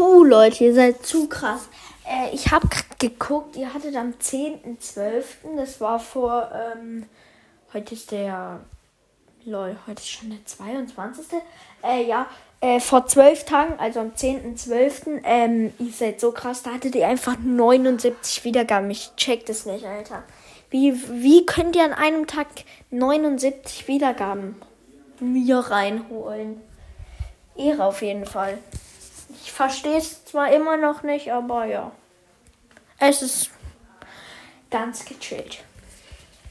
Puh, Leute, ihr seid zu krass. Äh, ich habe geguckt, ihr hattet am 10.12., das war vor, ähm, heute ist der, lol, heute ist schon der 22. Äh, ja, äh, vor zwölf Tagen, also am 10.12., ähm, ihr seid so krass, da hattet ihr einfach 79 Wiedergaben. Ich check das nicht, Alter. Wie, wie könnt ihr an einem Tag 79 Wiedergaben mir reinholen? Ehre auf jeden Fall. Verstehe es zwar immer noch nicht, aber ja. Es ist ganz gechillt.